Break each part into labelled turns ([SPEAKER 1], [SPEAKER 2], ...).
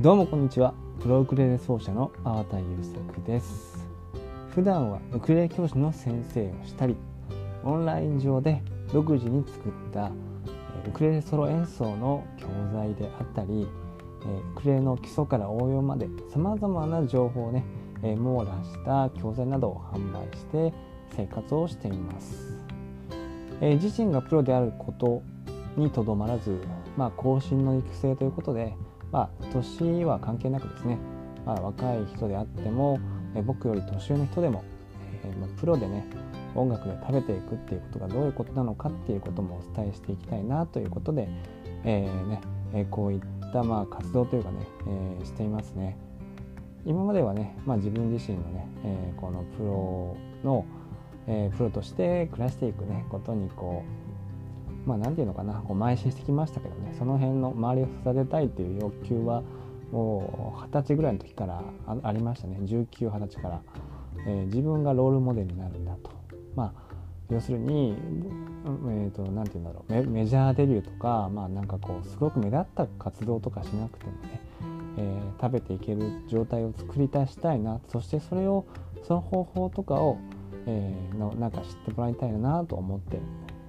[SPEAKER 1] どうもこんにちは。プロウクレレ奏者の粟田優作です。普段はウクレレ教師の先生をしたりオンライン上で独自に作ったウクレレソロ演奏の教材であったりウクレレの基礎から応用までさまざまな情報をね網羅した教材などを販売して生活をしています。自身がプロであることにとどまらず、まあ、後進の育成ということでまあ、年は関係なくですね、まあ、若い人であっても、え僕より年上の人でも、え、まプロでね音楽で食べていくっていうことがどういうことなのかっていうこともお伝えしていきたいなということで、えー、ねえこういったまあ活動というかね、えー、していますね。今まではね、まあ、自分自身のね、えこのプロの、えプロとして暮らしていくねことにこうまあ何て言うのかなこう邁進してきましたけどねその辺の周りを育てたいっていう欲求はもう二十歳ぐらいの時からありましたね。1920歳から、えー、自分がロールモデルになるんだと。まあ要するにえーと、なんて言うんだろう。メメジャーデビューとかまあなんかこうすごく目立った活動とかしなくてもね、えー、食べていける状態を作り出したいな。そしてそれをその方法とかを、えー、のなんか知ってもらいたいなと思って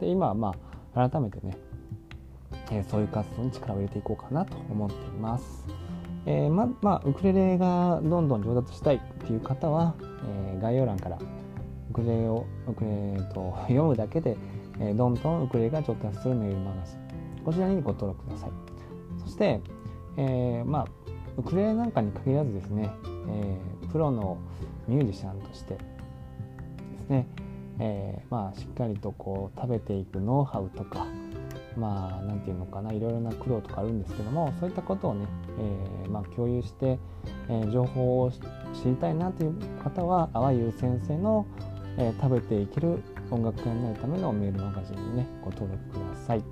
[SPEAKER 1] で今はまあ改めてね、えー、そういう活動に力を入れていこうかなと思っています。えー、ままあウクレレがどんどん上達したいっていう方は、えー、概要欄からウクレレをウクレレと読むだけで、えー、どんどんウクレレが上達するメールマガジンこちらにご登録くださいそして、え、まあウクレレなんかに限らずですね、え、プロのミュージシャンとしてですね、えー、まあ、しっかりとこう食べていくノウハウとかまあ何て言うのかないろいろな苦労とかあるんですけどもそういったことをね、えー、まあ、共有して、え、情報を知りたいなという方は淡優先生の、え食べていける音楽家になるためのメールマガジンにねご登録ください。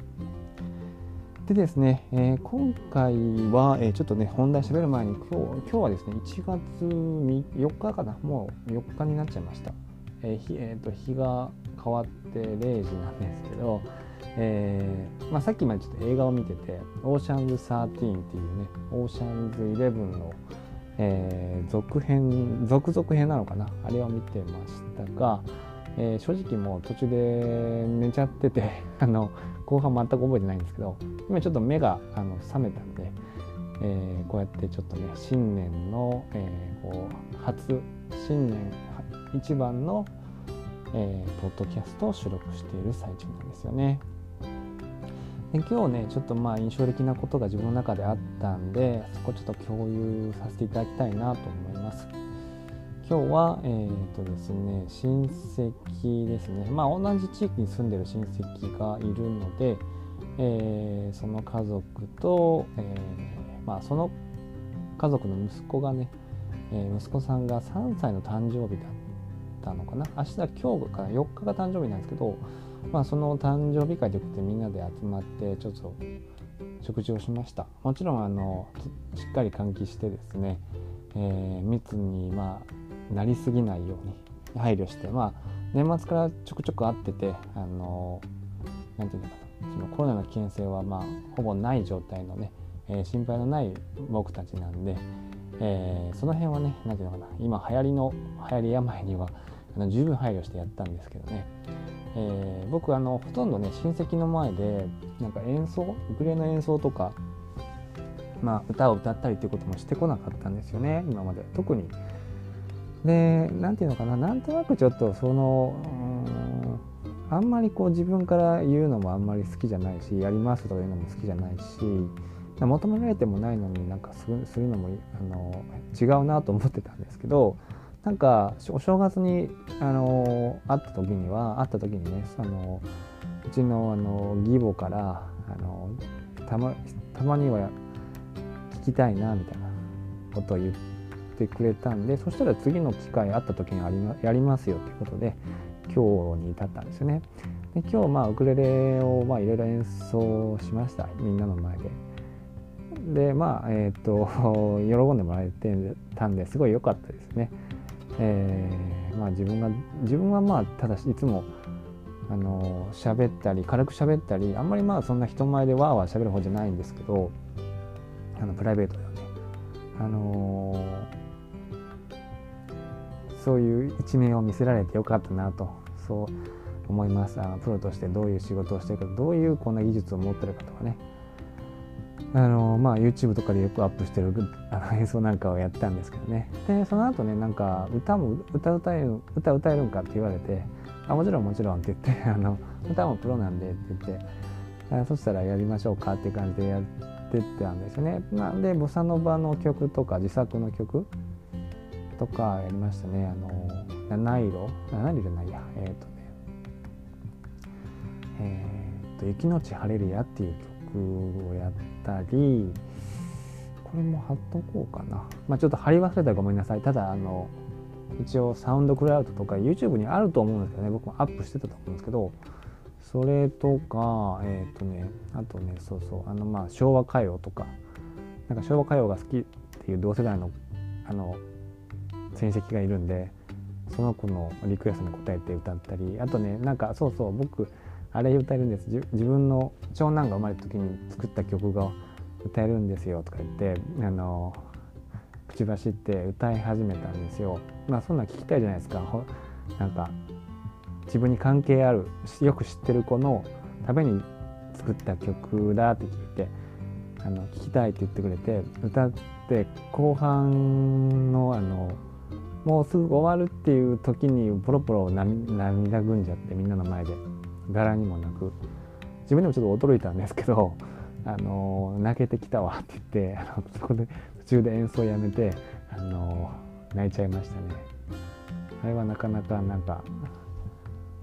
[SPEAKER 1] でですね、えー、今回は、えー、ちょっとね本題喋る前に今日今日はですね1月4日かなもう4日になっちゃいました。えーえーと、日が変わって0時なんですけど、えーまあ、さっきまでちょっと映画を見てて「オーシャンズ13」っていうね「オーシャンズ11の」えー、続編続々編なのかな？あれを見てましたが、えー、正直もう途中で寝ちゃってて あの後半全く覚えてないんですけど今ちょっと目があの覚めたんで、えー、こうやってちょっとね新年の、えー、こう初新年一番の、えー、ポッドキャストを収録している最中なんですよね。で今日ねちょっとまあ印象的なことが自分の中であったんでそこちょっと共有させていただきたいなと思います。今日はえっ、ー、とですね親戚ですねまあ同じ地域に住んでる親戚がいるので、えー、その家族と、えー、まあその家族の息子がね、え息子さんが3歳の誕生日だったのかな？明日今日から4日が誕生日なんですけど、まあ、その誕生日会ということでみんなで集まってちょっと食事をしました。もちろんあのしっかり換気してですね、えー、密に、まあ、なりすぎないように配慮して、まあ、年末からちょくちょく会っててあのなんていうのかな？そのコロナの危険性は、まあ、ほぼない状態のね、えー、心配のない僕たちなんで、えー、その辺はね何ていうのかな今流行りの流行り病にはあの十分配慮してやったんですけどね、えー、僕あのほとんどね親戚の前でなんか演奏ウクレレの演奏とか、まあ、歌を歌ったりっていうこともしてこなかったんですよね今まで特に。で何て言うのかななんとなくちょっとそのあんまりこう自分から言うのもあんまり好きじゃないしやりますとか言うのも好きじゃないし求められてもないのになんかするのもあの違うなと思ってたんですけどなんかお正月にあの会った時には会った時にねあのうちのあの義母からあのたまたまには聞きたいなみたいなことを言ってくれたんでそしたら次の機会会った時にあり、やりますよということで今日に至ったんですよね。で今日まあウクレレをまあいろいろ演奏しましたみんなの前で。でまあえっ、ー、と喜んでもらえてたんですごい良かったですね。えー、まあ、自分が自分はまあただしいつもあの喋ったり軽く喋ったりあんまりまあそんな人前でわーわー喋る方じゃないんですけどあのプライベートではねあのー、そういう一面を見せられてよかったなとそう思いますあのプロとしてどういう仕事をしてるかどういうこんな技術を持ってるかとかねあのまあ YouTube とかでよくアップしてるあの演奏なんかをやったんですけどね。でその後ねなんか歌も歌歌える歌歌えるんかって言われてあもちろんもちろんって言って あの歌もプロなんでって言ってあそしたらやりましょうかって感じでやってったんですよね。なんでボサノバの曲とか自作の曲とかやりましたね。あの七色？七色じゃないや。えっ、ー、とね。えっ、ー、と「雪のち晴れるや」っていう曲。をやったりこれも貼っとこうかな。まあちょっと貼り忘れたらごめんなさい。ただあの一応サウンドクラウドとか YouTube にあると思うんですけどね。僕もアップしてたと思うんですけどそれとかえっ、ー、とねあとねそうそうあのまあ昭和歌謡とか。なんか昭和歌謡が好きっていう同世代のあの親戚がいるんでその子のリクエストに応えて歌ったり。あとねなんかそうそう僕あれ歌えるんです。自分の長男が生まれた時に作った曲が歌えるんですよ。とか言ってあの口走って歌い始めたんですよ。まあそんな聞きたいじゃないですか。なんか自分に関係あるよく知ってる子のために作った曲だって聞いてあの聞きたいって言ってくれて歌って後半のあのもうすぐ終わるっていう時にポロポロ涙ぐんじゃってみんなの前で。柄にもなく自分でもちょっと驚いたんですけど あの泣けてきたわって言って あのそこで途中で演奏やめてあの泣いちゃいましたね。あれはなかなかなんか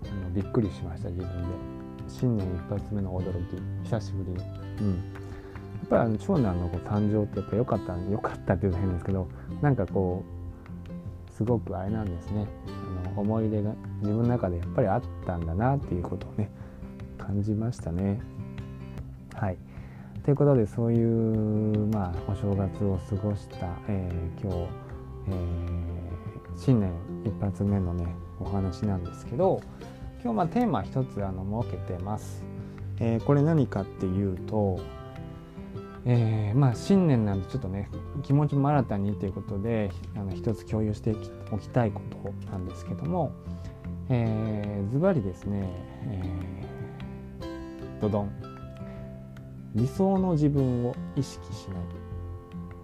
[SPEAKER 1] あのびっくりしました自分で。新年一発目の驚き。久しぶりに。うん。やっぱり長男の誕生ってやっぱ良かった良かったっていうの変ですけどなんかこうすごくあれなんですね。思い出が自分の中でやっぱりあったんだなっていうことをね感じましたねはいということでそういうまあお正月を過ごした、えー、今日、えー、新年一発目のねお話なんですけど今日まあテーマ一つあの設けてます。えー、これ何かっていうと、えー、まあ新年なんでちょっとね気持ちも新たにということであの一つ共有しておきたいことなんですけどもズバリですね、えー、ドドン。理想の自分を意識しない。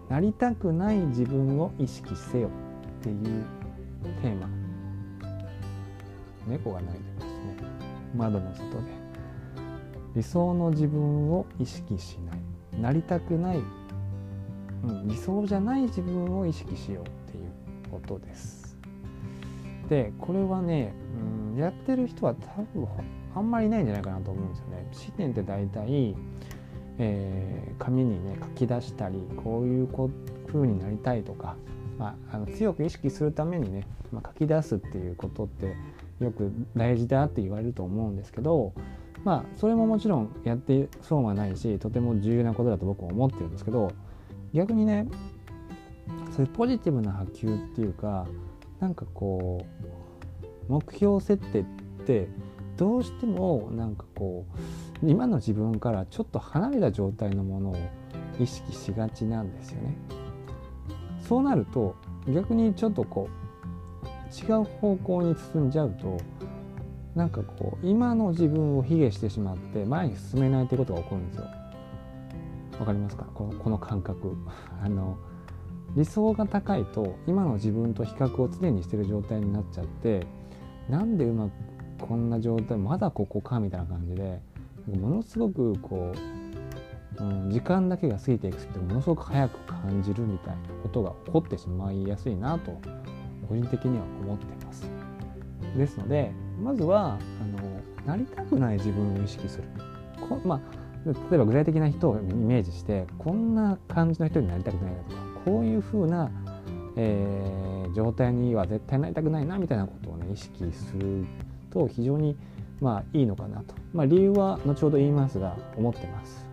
[SPEAKER 1] なりたくない自分を意識せよっていうテーマ。猫が鳴いてますね。窓の外で。理想の自分を意識しなりたくない、うん、理想じゃない自分を意識しようっていうことです。でこれはね、うん、やってる人は多分あんまりいないんじゃないかなと思うんですよね。新年って大体えー、紙にね書き出したりこういう風になりたいとか、まあ、あの強く意識するためにね、まあ、書き出すっていうことってよく大事だって言われると思うんですけどまあそれももちろんやって損はないしとても重要なことだと僕は思ってるんですけど逆にねそういうポジティブな波及っていうかなんかこう目標設定ってどうしてもなんかこう今の自分からちょっと離れた状態のものを意識しがちなんですよね。そうなると逆にちょっとこう違う方向に進んじゃうとなんかこう今の自分を卑下してしまって前に進めないということが起こるんですよ。わかりますか？このこの感覚 あの理想が高いと今の自分と比較を常にしてる状態になっちゃってなんでうまくこんな状態まだここかみたいな感じでものすごくこう、うん、時間だけが過ぎていくってものすごく早く感じるみたいなことが起こってしまいやすいなと個人的には思ってます。ですのでまずはあのなりたくない自分を意識する。こまあ例えば具体的な人をイメージしてこんな感じの人になりたくないなとかこういうふうな、えー、状態には絶対なりたくないなみたいなことをね意識すると非常にまあいいのかなと、まあ、理由は後ほど言いますが思ってます。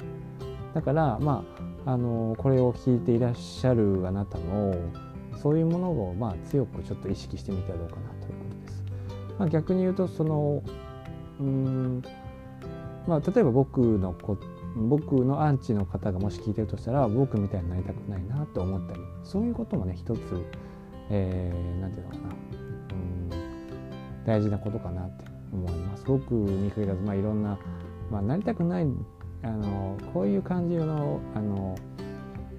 [SPEAKER 1] だからまああのこれを聞いていらっしゃるあなたもそういうものをまあ強くちょっと意識してみてはどうかなと。まあ、逆に言うとそのうんまあ、例えば僕のこ僕のアンチの方がもし聞いてるとしたら僕みたいになりたくないなって思ったりそういうこともね一つ何、えー、て言うのかなうん大事なことかなって思います。僕に限らず、まあ、いろんな、まあ、なりたくないあのこういう感じのあの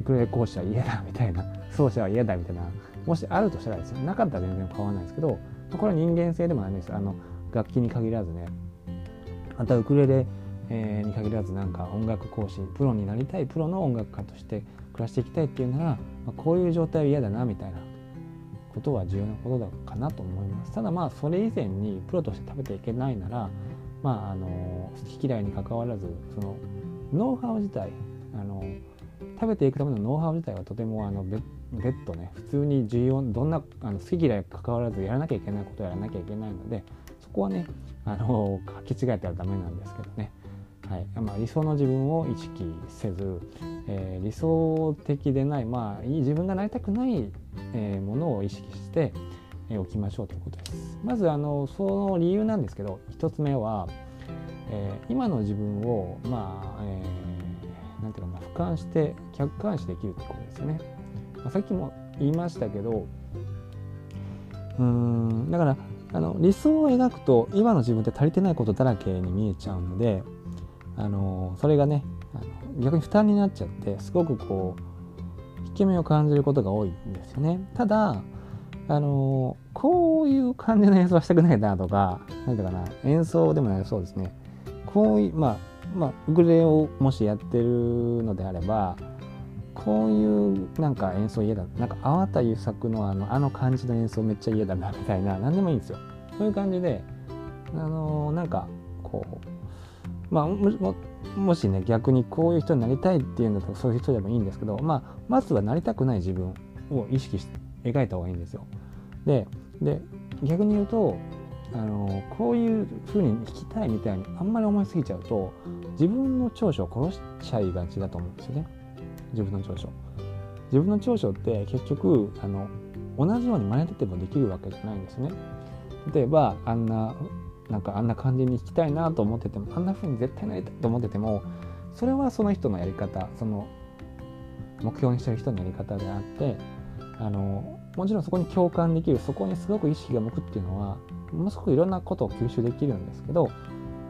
[SPEAKER 1] ウクレレ講師は嫌だみたいな 奏者は嫌だみたいなもしあるとしたらですねなかったら全然変わらないですけどこれは人間性でもないんですあの楽器に限らずね。またウクレレ、に限らずなんか音楽講師プロになりたいプロの音楽家として暮らしていきたいっていうなら、ま、こういう状態は嫌だなみたいなことは重要なことだかなと思います。ただまあそれ以前にプロとして食べていけないならまああの好き嫌いにかかわらずそのノウハウ自体あの食べていくためのノウハウ自体はとてもあの別途ね普通に重要どんなあの好き嫌いかかわらずやらなきゃいけないことをやらなきゃいけないのでそこはねあの書き違えたらダメなんですけどね、はいまあ、理想の自分を意識せず、えー、理想的でない、まあいい、自分がなりたくない、えー、ものを意識しておきましょうということです。まずあのその理由なんですけど1つ目は、えー、今の自分をまあ、えー、なんていうかな俯瞰して客観視できるってことですよね。さっきも言いましたけどうんだからあの理想を描くと今の自分って足りてないことだらけに見えちゃうのであのそれがねあの逆に負担になっちゃってすごくこう引け目を感じることが多いんですよね。ただあのこういう感じの演奏はしたくないなとか何ていうかな演奏でもないそうですねこういうまあまあウクレレをもしやってるのであればこういうなんか演奏嫌だなんか粟田優作のあのあの感じの演奏めっちゃ嫌だなみたいな何でもいいんですよそういう感じであのなんかこうまあももしね逆にこういう人になりたいっていうんだったらそういう人でもいいんですけど、まあ、まずはなりたくない自分を意識して描いた方がいいんですよ。でで逆に言うとあのこういう風に弾きたいみたいにあんまり思いすぎちゃうと自分の長所を殺しちゃいがちだと思うんですよね。自分の長所。自分の長所って結局あの同じように真似ててもできるわけじゃないんですね。例えばあんななんかあんな感じに弾きたいなと思っててもあんな風に絶対なりたいと思っててもそれはその人のやり方その目標にしてる人のやり方であってあのもちろんそこに共感できるそこにすごく意識が向くっていうのはものすごくいろんなことを吸収できるんですけど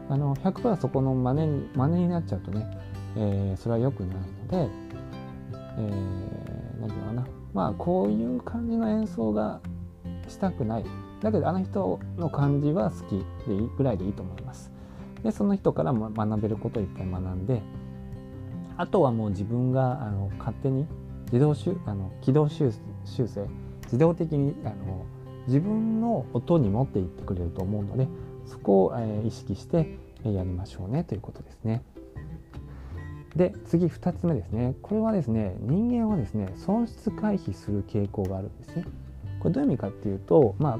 [SPEAKER 1] あの100%そこの真似に真似になっちゃうとね、えー、それは良くないのでえー、何て言うのかな。まあこういう感じの演奏がしたくない。だけどあの人の感じは好きでいいぐらいでいいと思います。でその人からも学べることをいっぱい学んであとはもう自分があの勝手に自動修あの軌道修正自動的にあの自分の音に持っていってくれると思うのでそこを、えー、意識してやりましょうねということですね。で次2つ目ですね。これはですね人間はですね損失回避する傾向があるんですね。これどういう意味かっていうとまあ、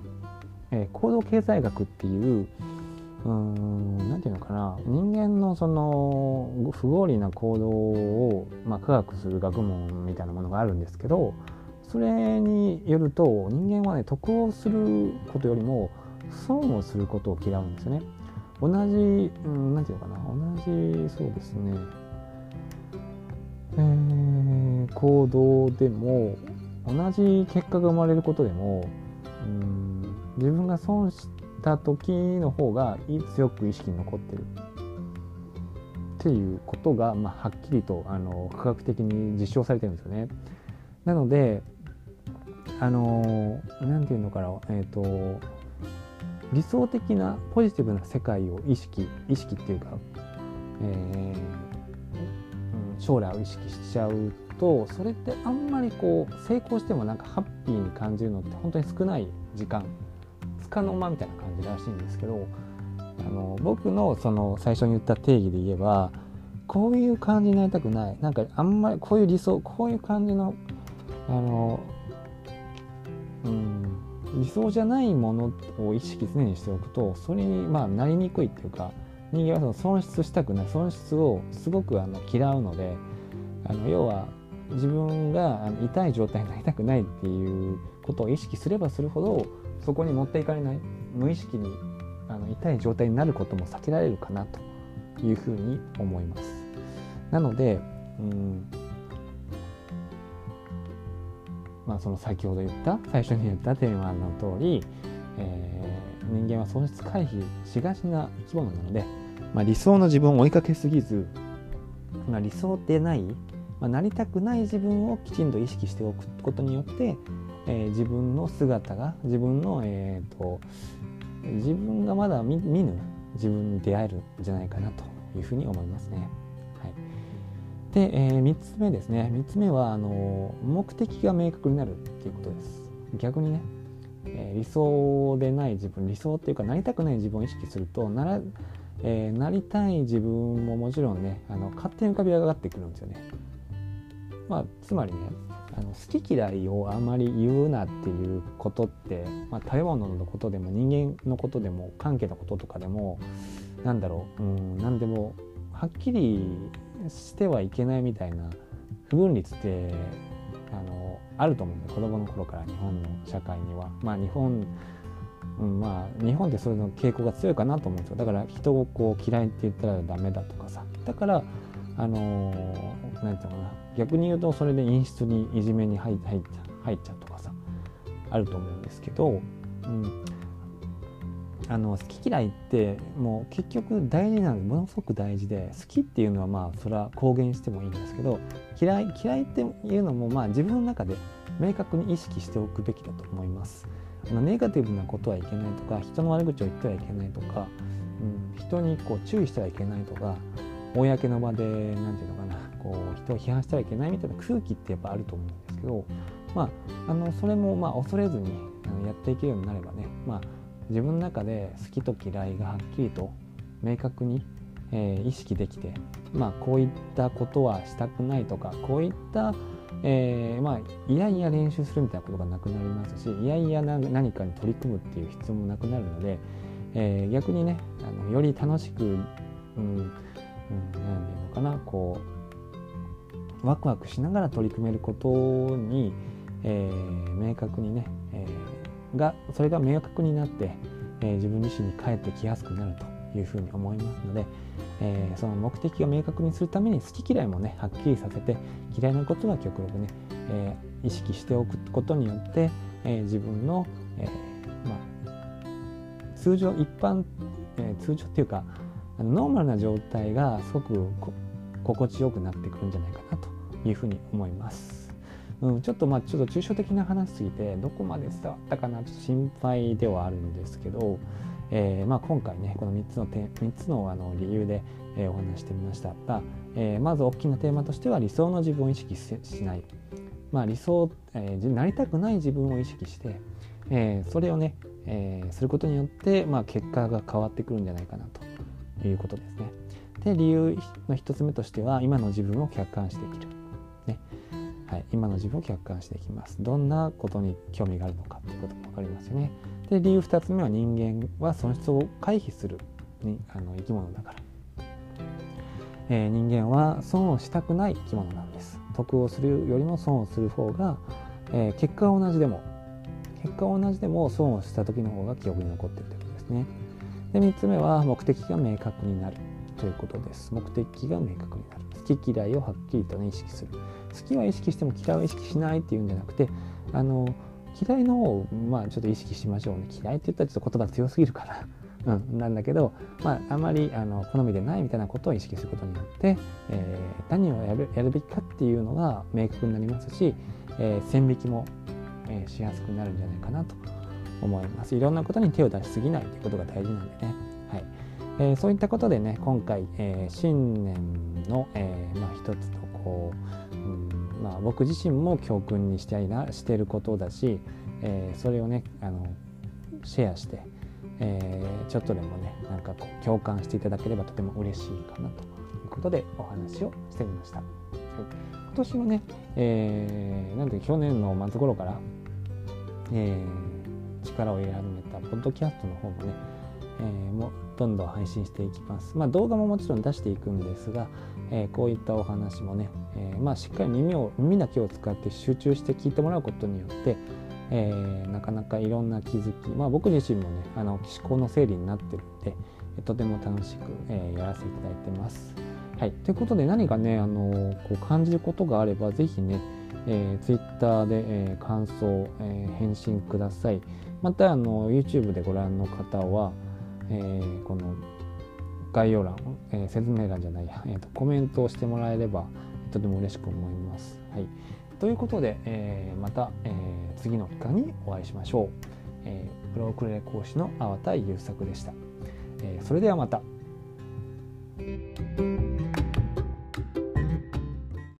[SPEAKER 1] えー、行動経済学っていう何て言うのかな。人間のその不合理な行動を、まあ、科学する学問みたいなものがあるんですけどそれによると人間はね得をすることよりも損をすることを嫌うんですよね。同じ何、て言うのかな。同じそうですね。えー、行動でも同じ結果が生まれることでもうん自分が損した時の方が強く意識に残ってるっていうことが、まあ、はっきりとあの科学的に実証されてるんですよね。なのであの何て言うのかなえっ、ー、と理想的なポジティブな世界を意識意識っていうか、えー将来を意識しちゃうとそれってあんまりこう成功してもなんかハッピーに感じるのって本当に少ない時間つかの間みたいな感じらしいんですけどあの僕のその最初に言った定義で言えばこういう感じになりたくない。なんかあんまりこういう理想こういう感じのあのうん理想じゃないものを意識常にしておくとそれにまあなりにくいっていうか人間はその損失したくない損失をすごくあの嫌うのであの要は自分が痛い状態になりたくないっていうことを意識すればするほどそこに持っていかれない無意識にあの痛い状態になることも避けられるかなというふうに思います。なので、うんまあ、その先ほど言った最初に言ったテーマの通り、えー、人間は損失回避しがちな生き物なので、まあ、理想の自分を追いかけすぎず、まあ、理想でない、まあ、なりたくない自分をきちんと意識しておくことによって、えー、自分の姿が自分の、えーと、自分がまだ見ぬ自分に出会えるんじゃないかなというふうに思いますね。はい。で、えー、3つ目ですね。3つ目はあの目的が明確になるっていうことです。逆にね、えー、理想でない自分理想っていうかなりたくない自分を意識するとなら、えー、なりたい自分ももちろんねあの勝手に浮かび上がってくるんですよねまあつまりねあの好き嫌いをあまり言うなっていうことって、まあ、食べ物のことでも人間のことでも関係のこととかでもなんだろううん何でもはっきりしてはいけないみたいな不分率ってあのあると思うんで子供の頃から日本の社会には。まあ日本うん、まあ日本ってそういうの傾向が強いかなと思うんですよ。だから人をこう嫌いって言ったらダメだとかさ。だからあの何て言うかな。逆に言うとそれで陰湿にいじめに入っちゃ入っちゃうとかさ。あると思うんですけど、うん、あの好き嫌いってもう結局大事なんでものすごく大事で好きっていうのはまあそれは公言してもいいんですけど嫌い嫌いっていうのもまあ自分の中で明確に意識しておくべきだと思います。ネガティブなことはいけないとか人の悪口を言ってはいけないとか、うん、人にこう注意してはいけないとか公の場で何て言うのかなこう人を批判してはいけないみたいな空気ってやっぱあると思うんですけど、まあ、あのそれもまあ恐れずにやっていけるようになればね、まあ、自分の中で好きと嫌いがはっきりと明確に、えー、意識できて、まあ、こういったことはしたくないとかこういった、えー、まあ、いやいや練習するみたいなことがなくなりますしいやいや何かに取り組むっていう必要もなくなるので、えー、逆にねあのより楽しく、うん、うん、なんていうのかなこうワクワクしながら取り組めることに、え明確にね、えーがそれが明確になって、えー、自分自身に返ってきやすくなると。いうふうに思いますので、えー、その目的を明確にするために好き嫌いもねはっきりさせて嫌いなことは極力ね、えー、意識しておくことによって、え自分の、えまあ、通常一般、え通常っていうかノーマルな状態がすごく心地よくなってくるんじゃないかなというふうに思います。うん、ちょっとまあちょっと抽象的な話すぎてどこまで伝わったかなちょっと心配ではあるんですけど、えー、まあ今回ねこの3つの点3つのあの理由で、えー、お話してみました。が、えー、まず大きなテーマとしては理想の自分を意識しない、まあ、理想、えー、なりたくない自分を意識して、えー、それをね、えー、することによって、まあ、結果が変わってくるんじゃないかなということですね。で理由の1つ目としては今の自分を客観視できる。ね。はい、今の自分を客観していきます。どんなことに興味があるのかということも分かりますよね。で理由2つ目は人間は損失を回避するにあの生き物だから、えー、人間は損をしたくない生き物なんです。得をするよりも損をする方が、えー、結果は同じでも結果は同じでも損をした時の方が記憶に残ってるということですね。で3つ目は目的が明確になるということです。目的が明確になる。好き嫌いをはっきりとね意識する。好きは意識しても嫌いは意識しないっていうんじゃなくてあの嫌いの方をまあちょっと意識しましょうね。嫌いって言ったらちょっと言葉強すぎるかな うん、なんだけど、まあ、あまりあの好みでないみたいなことを意識することによって、えー、何をやるやるべきかっていうのが明確になりますし、えー、線引きも、えー、しやすくなるんじゃないかなと思います。いろんなことに手を出しすぎないということが大事なんでね、はい。えー、そういったことでね今回、えー、新年の、えーまあ、一つのこう、うんまあ、僕自身も教訓にしたいなしてることだし、えー、それをねあのシェアして、えー、ちょっとでもねなんかこう共感していただければとても嬉しいかなということでお話をしてみました。今年のね、えー、なんで去年の末頃から、えー、力を入れ始めたポッドキャストの方もね、えー、もどんどん配信していきます。まあ、動画ももちろん出していくんですが、えー、こういったお話もね、えー、まあ、しっかり耳を耳だけを使って集中して聞いてもらうことによって、えー、なかなかいろんな気づき、まあ、僕自身もねあの思考の整理になってるんでとても楽しく、えやらせていただいてます。はい、ということで何かねあのこう感じることがあればぜひね、えー、Twitter で、えー、感想、えー、返信くださいまたあの YouTube でご覧の方は、えー、この概要欄、えー、説明欄じゃないや、えーと、コメントをしてもらえればとても嬉しく思います。はい、ということで、えー、また、えー、次の機会にお会いしましょう。えー、プロクレレ講師の粟田優作でした。えー、それではまた。